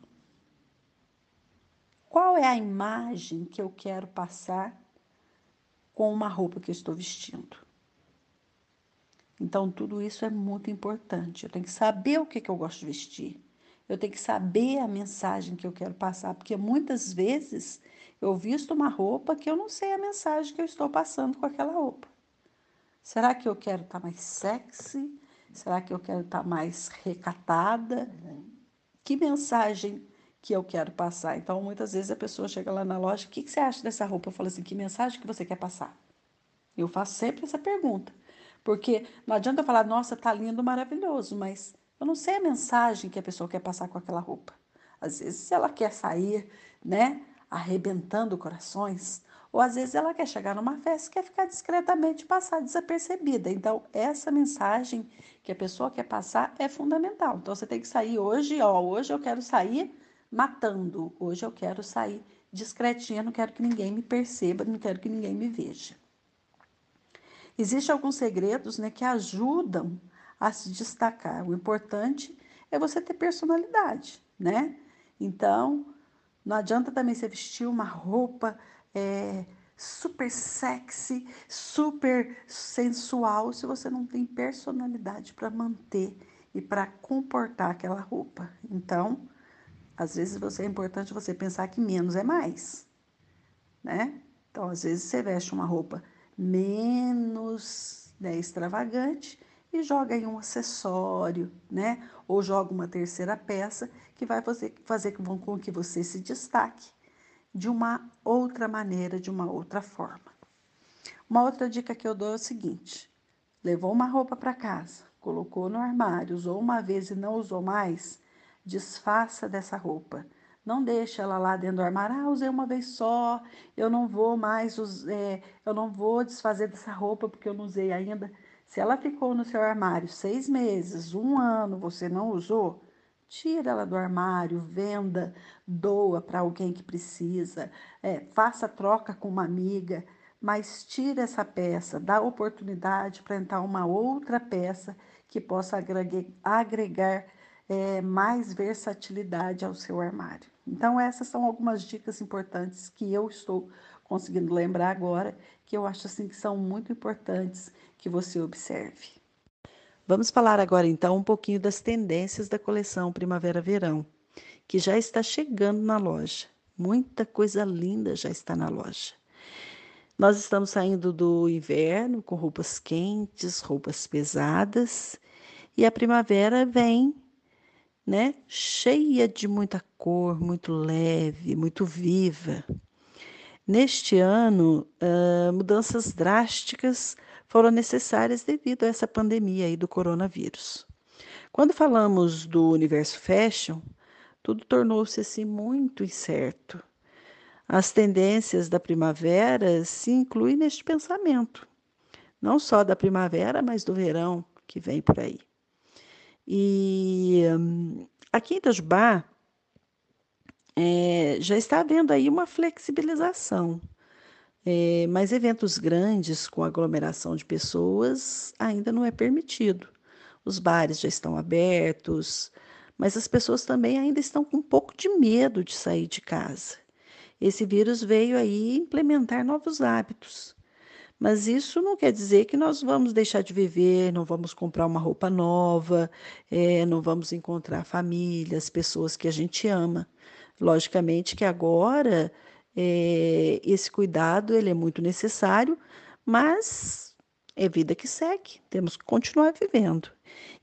Qual é a imagem que eu quero passar com uma roupa que eu estou vestindo? Então, tudo isso é muito importante. Eu tenho que saber o que, que eu gosto de vestir. Eu tenho que saber a mensagem que eu quero passar, porque muitas vezes eu visto uma roupa que eu não sei a mensagem que eu estou passando com aquela roupa. Será que eu quero estar mais sexy? Será que eu quero estar mais recatada? Que mensagem que eu quero passar. Então, muitas vezes a pessoa chega lá na loja, o que, que você acha dessa roupa? Eu falo assim, que mensagem que você quer passar? Eu faço sempre essa pergunta. Porque não adianta eu falar, nossa, tá lindo, maravilhoso, mas eu não sei a mensagem que a pessoa quer passar com aquela roupa. Às vezes ela quer sair, né, arrebentando corações, Ou às vezes ela quer chegar numa festa e quer ficar discretamente passar desapercebida. Então, essa mensagem que a pessoa quer passar é fundamental. Então, você tem que sair hoje, ó, hoje eu quero sair matando, hoje eu quero sair discretinha, não quero que ninguém me perceba, não quero que ninguém me veja. Existem alguns segredos né, que ajudam a se destacar. O importante é você ter personalidade, né? Então, não adianta também você vestir uma roupa é, super sexy, super sensual, se você não tem personalidade para manter e para comportar aquela roupa. Então, às vezes você é importante você pensar que menos é mais, né? Então, às vezes você veste uma roupa menos né, extravagante e joga aí um acessório, né? Ou joga uma terceira peça que vai fazer, fazer com que você se destaque de uma outra maneira, de uma outra forma. Uma outra dica que eu dou é o seguinte: levou uma roupa para casa, colocou no armário, usou uma vez e não usou mais, desfaça dessa roupa. Não deixe ela lá dentro do armário. Ah, usei uma vez só, eu não vou mais, é, eu não vou desfazer dessa roupa porque eu não usei ainda. Se ela ficou no seu armário seis meses, um ano, você não usou, tira ela do armário, venda, doa para alguém que precisa, é, faça troca com uma amiga, mas tira essa peça, dá oportunidade para entrar uma outra peça que possa agregar, agregar é, mais versatilidade ao seu armário. Então, essas são algumas dicas importantes que eu estou conseguindo lembrar agora, que eu acho assim que são muito importantes que você observe. Vamos falar agora então um pouquinho das tendências da coleção Primavera-Verão, que já está chegando na loja. Muita coisa linda já está na loja. Nós estamos saindo do inverno com roupas quentes, roupas pesadas, e a primavera vem né? Cheia de muita cor, muito leve, muito viva. Neste ano, uh, mudanças drásticas foram necessárias devido a essa pandemia aí do coronavírus. Quando falamos do universo fashion, tudo tornou-se assim muito incerto. As tendências da primavera se incluem neste pensamento, não só da primavera, mas do verão que vem por aí. E aqui em Itajubá é, já está havendo aí uma flexibilização, é, mas eventos grandes com aglomeração de pessoas ainda não é permitido. Os bares já estão abertos, mas as pessoas também ainda estão com um pouco de medo de sair de casa. Esse vírus veio aí implementar novos hábitos. Mas isso não quer dizer que nós vamos deixar de viver, não vamos comprar uma roupa nova, é, não vamos encontrar famílias, pessoas que a gente ama. Logicamente que agora é, esse cuidado ele é muito necessário, mas é vida que segue, temos que continuar vivendo.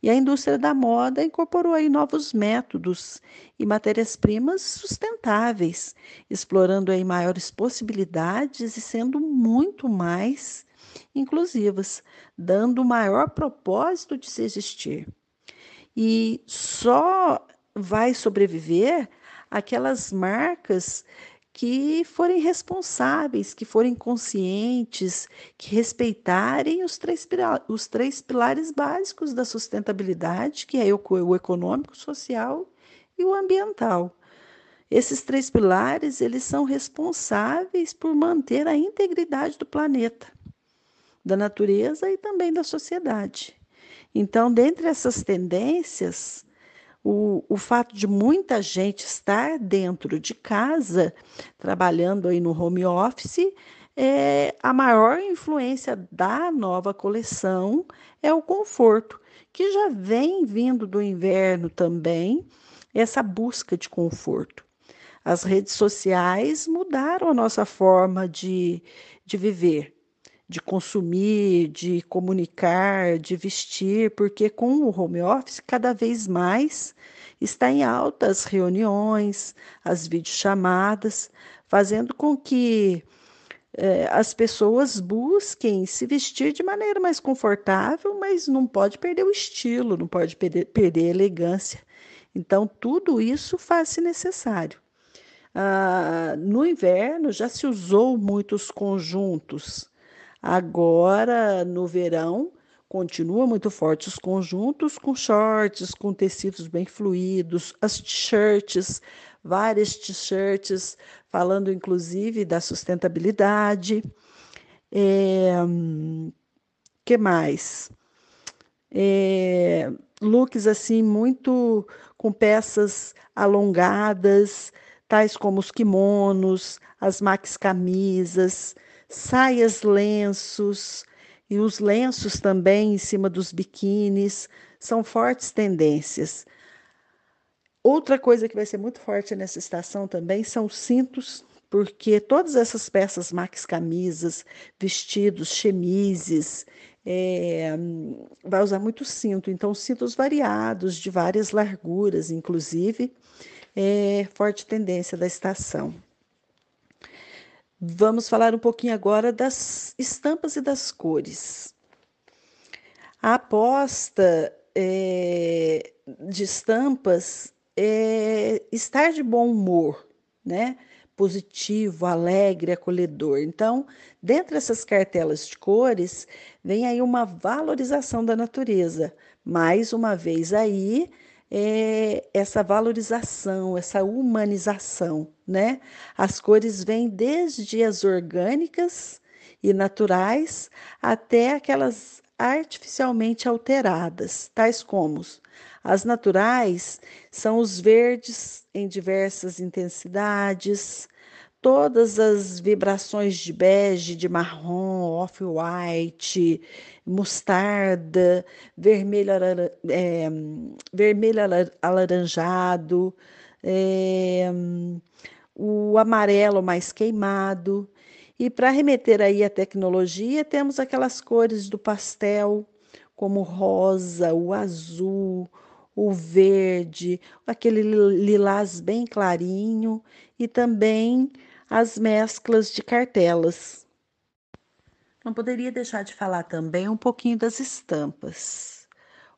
E a indústria da moda incorporou aí novos métodos e matérias-primas sustentáveis, explorando aí maiores possibilidades e sendo muito mais inclusivas, dando maior propósito de se existir. E só vai sobreviver aquelas marcas que forem responsáveis, que forem conscientes, que respeitarem os três, os três pilares básicos da sustentabilidade, que é o, o econômico, social e o ambiental. Esses três pilares, eles são responsáveis por manter a integridade do planeta, da natureza e também da sociedade. Então, dentre essas tendências, o, o fato de muita gente estar dentro de casa, trabalhando aí no home office, é, a maior influência da nova coleção é o conforto, que já vem vindo do inverno também, essa busca de conforto. As redes sociais mudaram a nossa forma de, de viver, de consumir, de comunicar, de vestir, porque com o home office, cada vez mais está em alta as reuniões, as videochamadas, fazendo com que é, as pessoas busquem se vestir de maneira mais confortável, mas não pode perder o estilo, não pode perder, perder a elegância. Então, tudo isso faz-se necessário. Ah, no inverno já se usou muitos conjuntos. Agora, no verão, continua muito forte os conjuntos com shorts, com tecidos bem fluidos, as t-shirts, várias t-shirts, falando inclusive da sustentabilidade. É, que mais? É, looks assim muito com peças alongadas, tais como os kimonos, as max camisas, saias lenços e os lenços também em cima dos biquínis são fortes tendências. Outra coisa que vai ser muito forte nessa estação também são os cintos, porque todas essas peças max camisas, vestidos, chemises, é, vai usar muito cinto, então cintos variados, de várias larguras, inclusive, é forte tendência da estação. Vamos falar um pouquinho agora das estampas e das cores. A aposta é, de estampas é estar de bom humor, né? Positivo, alegre, acolhedor. Então, dentro dessas cartelas de cores, vem aí uma valorização da natureza. Mais uma vez aí, é, essa valorização, essa humanização, né? As cores vêm desde as orgânicas e naturais até aquelas artificialmente alteradas, tais como as naturais são os verdes em diversas intensidades, todas as vibrações de bege, de marrom, off-white, mostarda, vermelho, é, vermelho alaranjado, é, o amarelo mais queimado. E para remeter aí à tecnologia, temos aquelas cores do pastel, como o rosa, o azul, o verde, aquele lilás bem clarinho e também as mesclas de cartelas. Não poderia deixar de falar também um pouquinho das estampas.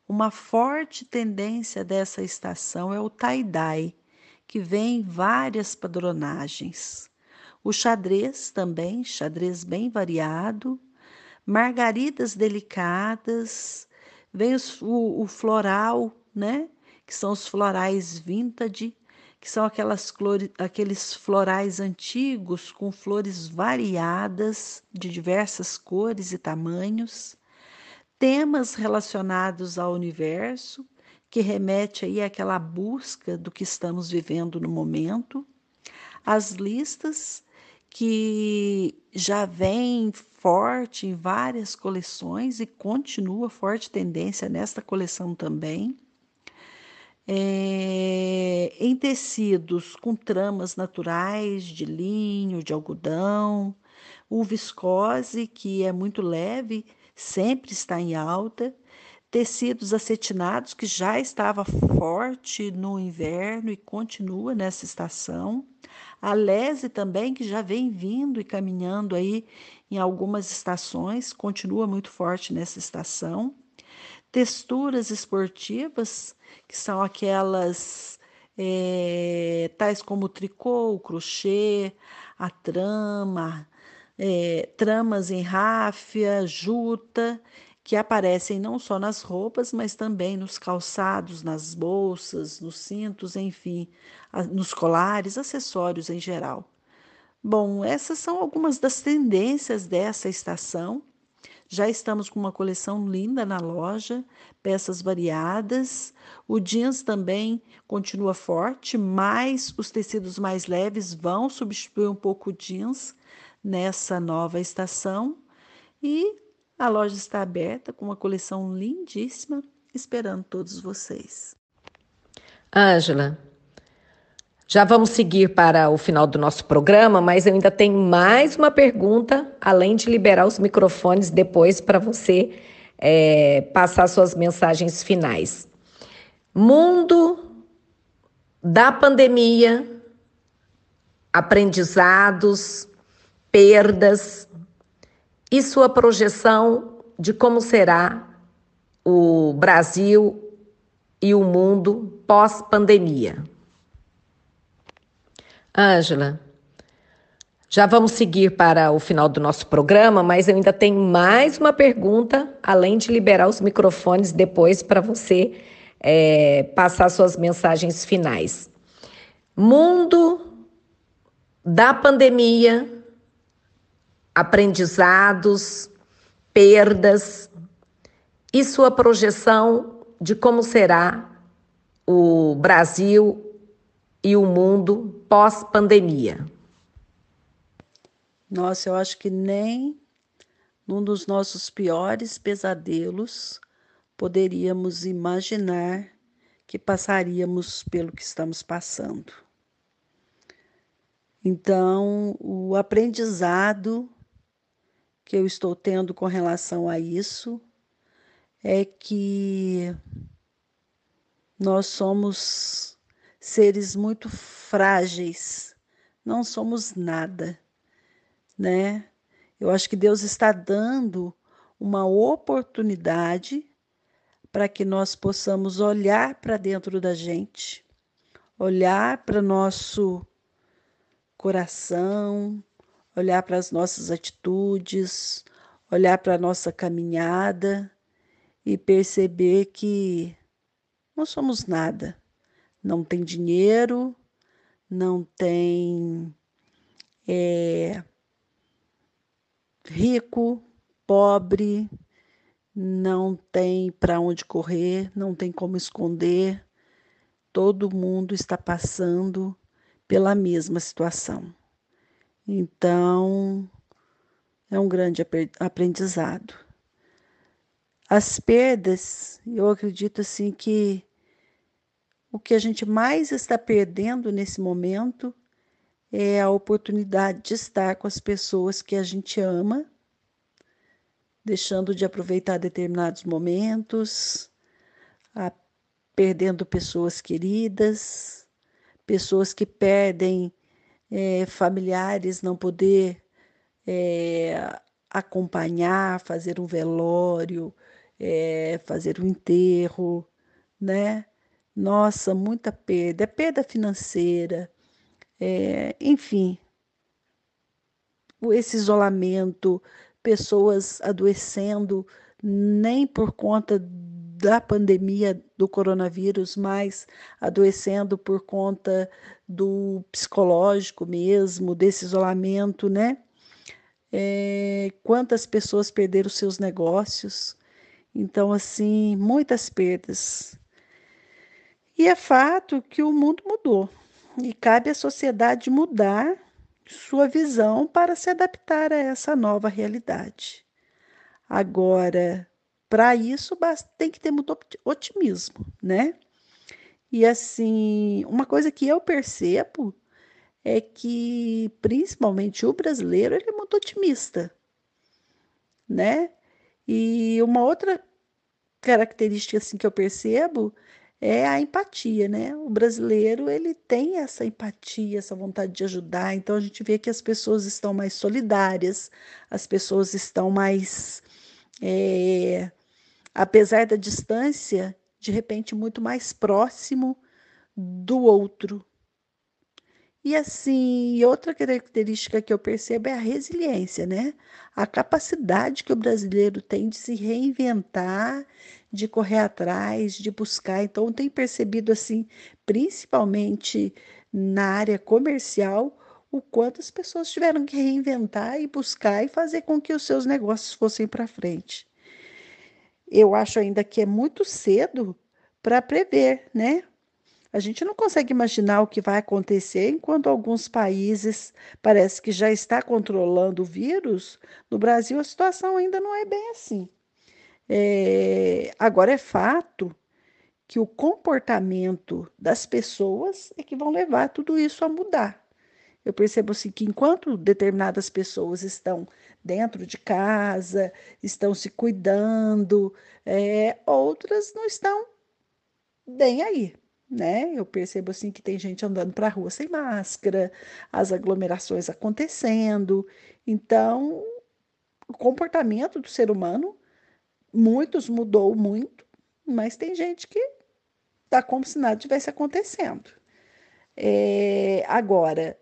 Uma forte tendência dessa estação é o tie-dye, que vem em várias padronagens. O xadrez também, xadrez bem variado, margaridas delicadas, vem o, o floral, né? Que são os florais vintage, que são aquelas aqueles florais antigos com flores variadas de diversas cores e tamanhos, temas relacionados ao universo, que remete aí àquela busca do que estamos vivendo no momento, as listas que já vem forte em várias coleções e continua forte tendência nesta coleção também. É, em tecidos com tramas naturais de linho, de algodão, o viscose, que é muito leve, sempre está em alta, tecidos acetinados, que já estava forte no inverno e continua nessa estação, a lese também, que já vem vindo e caminhando aí em algumas estações, continua muito forte nessa estação. Texturas esportivas, que são aquelas é, tais como o tricô, o crochê, a trama, é, tramas em ráfia, juta, que aparecem não só nas roupas, mas também nos calçados, nas bolsas, nos cintos, enfim, nos colares, acessórios em geral. Bom, essas são algumas das tendências dessa estação já estamos com uma coleção linda na loja, peças variadas. O jeans também continua forte, mas os tecidos mais leves vão substituir um pouco o jeans nessa nova estação. E a loja está aberta com uma coleção lindíssima, esperando todos vocês. Ângela, já vamos seguir para o final do nosso programa, mas eu ainda tenho mais uma pergunta, além de liberar os microfones depois para você é, passar suas mensagens finais. Mundo da pandemia, aprendizados, perdas e sua projeção de como será o Brasil e o mundo pós-pandemia. Ângela, já vamos seguir para o final do nosso programa, mas eu ainda tenho mais uma pergunta, além de liberar os microfones depois para você é, passar suas mensagens finais. Mundo da pandemia, aprendizados, perdas e sua projeção de como será o Brasil e o mundo pós-pandemia. Nossa, eu acho que nem num dos nossos piores pesadelos poderíamos imaginar que passaríamos pelo que estamos passando. Então, o aprendizado que eu estou tendo com relação a isso é que nós somos seres muito frágeis, não somos nada, né? Eu acho que Deus está dando uma oportunidade para que nós possamos olhar para dentro da gente, olhar para nosso coração, olhar para as nossas atitudes, olhar para a nossa caminhada e perceber que não somos nada. Não tem dinheiro, não tem é, rico, pobre, não tem para onde correr, não tem como esconder. Todo mundo está passando pela mesma situação. Então, é um grande aprendizado. As perdas, eu acredito assim que o que a gente mais está perdendo nesse momento é a oportunidade de estar com as pessoas que a gente ama, deixando de aproveitar determinados momentos, a, perdendo pessoas queridas, pessoas que perdem é, familiares, não poder é, acompanhar, fazer um velório, é, fazer um enterro, né? Nossa, muita perda, é perda financeira, é, enfim, esse isolamento, pessoas adoecendo, nem por conta da pandemia do coronavírus, mas adoecendo por conta do psicológico mesmo, desse isolamento, né? É, quantas pessoas perderam seus negócios. Então, assim, muitas perdas. E é fato que o mundo mudou e cabe à sociedade mudar sua visão para se adaptar a essa nova realidade. Agora, para isso, tem que ter muito otimismo, né? E assim, uma coisa que eu percebo é que, principalmente o brasileiro, ele é muito otimista, né? E uma outra característica assim que eu percebo é a empatia, né? O brasileiro ele tem essa empatia, essa vontade de ajudar. Então a gente vê que as pessoas estão mais solidárias, as pessoas estão mais é, apesar da distância, de repente muito mais próximo do outro. E assim, outra característica que eu percebo é a resiliência, né? A capacidade que o brasileiro tem de se reinventar, de correr atrás, de buscar. Então, tenho percebido assim, principalmente na área comercial, o quanto as pessoas tiveram que reinventar e buscar e fazer com que os seus negócios fossem para frente eu acho ainda que é muito cedo para prever, né? A gente não consegue imaginar o que vai acontecer enquanto alguns países parece que já está controlando o vírus. No Brasil, a situação ainda não é bem assim. É, agora é fato que o comportamento das pessoas é que vão levar tudo isso a mudar. Eu percebo assim que enquanto determinadas pessoas estão dentro de casa, estão se cuidando, é, outras não estão bem aí, né? Eu percebo assim que tem gente andando para a rua sem máscara, as aglomerações acontecendo. Então, o comportamento do ser humano, muitos mudou muito, mas tem gente que tá como se nada tivesse acontecendo. É, agora,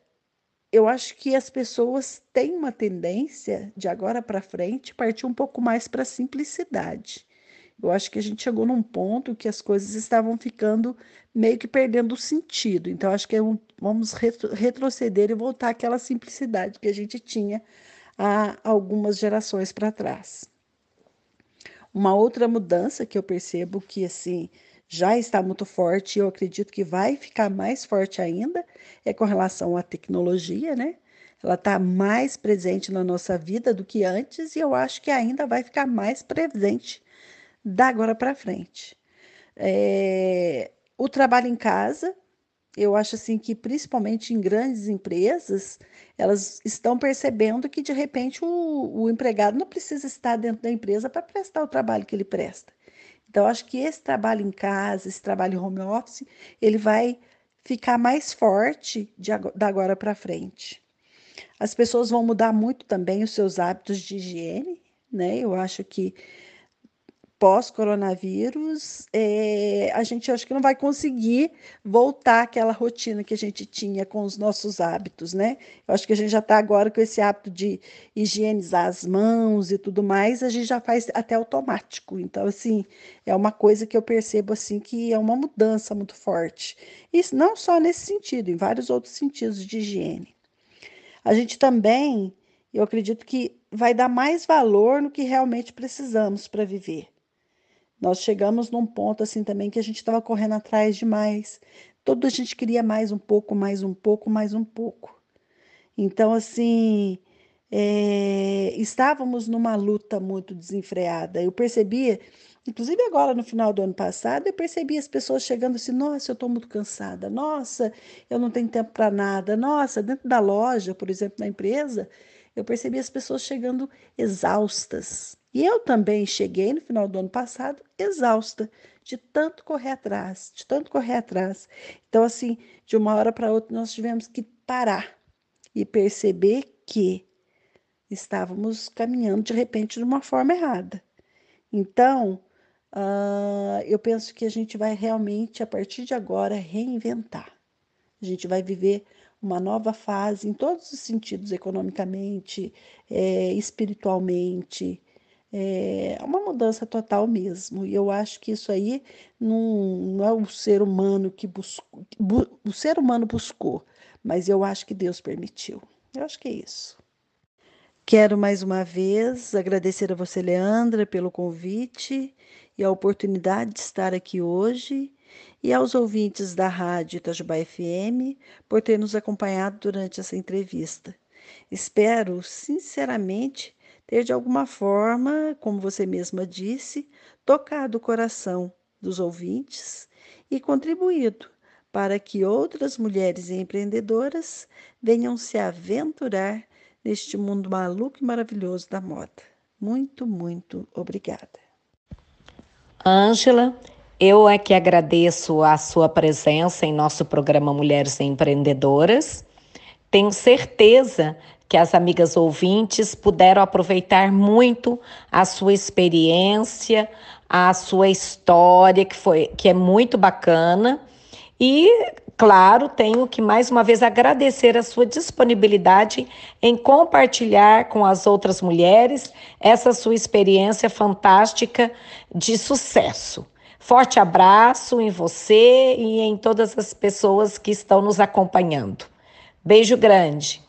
eu acho que as pessoas têm uma tendência de agora para frente partir um pouco mais para a simplicidade. Eu acho que a gente chegou num ponto que as coisas estavam ficando meio que perdendo o sentido. Então, acho que é um, vamos retro, retroceder e voltar àquela simplicidade que a gente tinha há algumas gerações para trás. Uma outra mudança que eu percebo que assim já está muito forte e eu acredito que vai ficar mais forte ainda é com relação à tecnologia, né? Ela está mais presente na nossa vida do que antes e eu acho que ainda vai ficar mais presente da agora para frente. É, o trabalho em casa, eu acho assim que principalmente em grandes empresas, elas estão percebendo que de repente o, o empregado não precisa estar dentro da empresa para prestar o trabalho que ele presta. Então, acho que esse trabalho em casa, esse trabalho home office, ele vai ficar mais forte de, da agora para frente. As pessoas vão mudar muito também os seus hábitos de higiene, né? Eu acho que pós-coronavírus, é, a gente acho que não vai conseguir voltar àquela rotina que a gente tinha com os nossos hábitos, né? Eu acho que a gente já está agora com esse hábito de higienizar as mãos e tudo mais, a gente já faz até automático. Então, assim, é uma coisa que eu percebo assim que é uma mudança muito forte. Isso não só nesse sentido, em vários outros sentidos de higiene. A gente também, eu acredito que vai dar mais valor no que realmente precisamos para viver. Nós chegamos num ponto assim também que a gente estava correndo atrás demais. Toda a gente queria mais um pouco, mais um pouco, mais um pouco. Então, assim, é, estávamos numa luta muito desenfreada. Eu percebia, inclusive agora no final do ano passado, eu percebi as pessoas chegando assim: nossa, eu estou muito cansada, nossa, eu não tenho tempo para nada, nossa, dentro da loja, por exemplo, na empresa, eu percebi as pessoas chegando exaustas. E eu também cheguei no final do ano passado exausta de tanto correr atrás, de tanto correr atrás. Então, assim, de uma hora para outra, nós tivemos que parar e perceber que estávamos caminhando de repente de uma forma errada. Então, uh, eu penso que a gente vai realmente, a partir de agora, reinventar. A gente vai viver uma nova fase em todos os sentidos, economicamente, é, espiritualmente, é uma mudança total mesmo. E eu acho que isso aí não, não é o ser humano que buscou, bu, o ser humano buscou, mas eu acho que Deus permitiu. Eu acho que é isso. Quero mais uma vez agradecer a você, Leandra, pelo convite e a oportunidade de estar aqui hoje, e aos ouvintes da Rádio Itajubá FM por ter nos acompanhado durante essa entrevista. Espero, sinceramente, ter de alguma forma, como você mesma disse, tocado o coração dos ouvintes e contribuído para que outras mulheres empreendedoras venham se aventurar neste mundo maluco e maravilhoso da moda. Muito, muito obrigada. Ângela, eu é que agradeço a sua presença em nosso programa Mulheres Empreendedoras. Tenho certeza que as amigas ouvintes puderam aproveitar muito a sua experiência, a sua história, que, foi, que é muito bacana. E, claro, tenho que mais uma vez agradecer a sua disponibilidade em compartilhar com as outras mulheres essa sua experiência fantástica de sucesso. Forte abraço em você e em todas as pessoas que estão nos acompanhando. Beijo grande.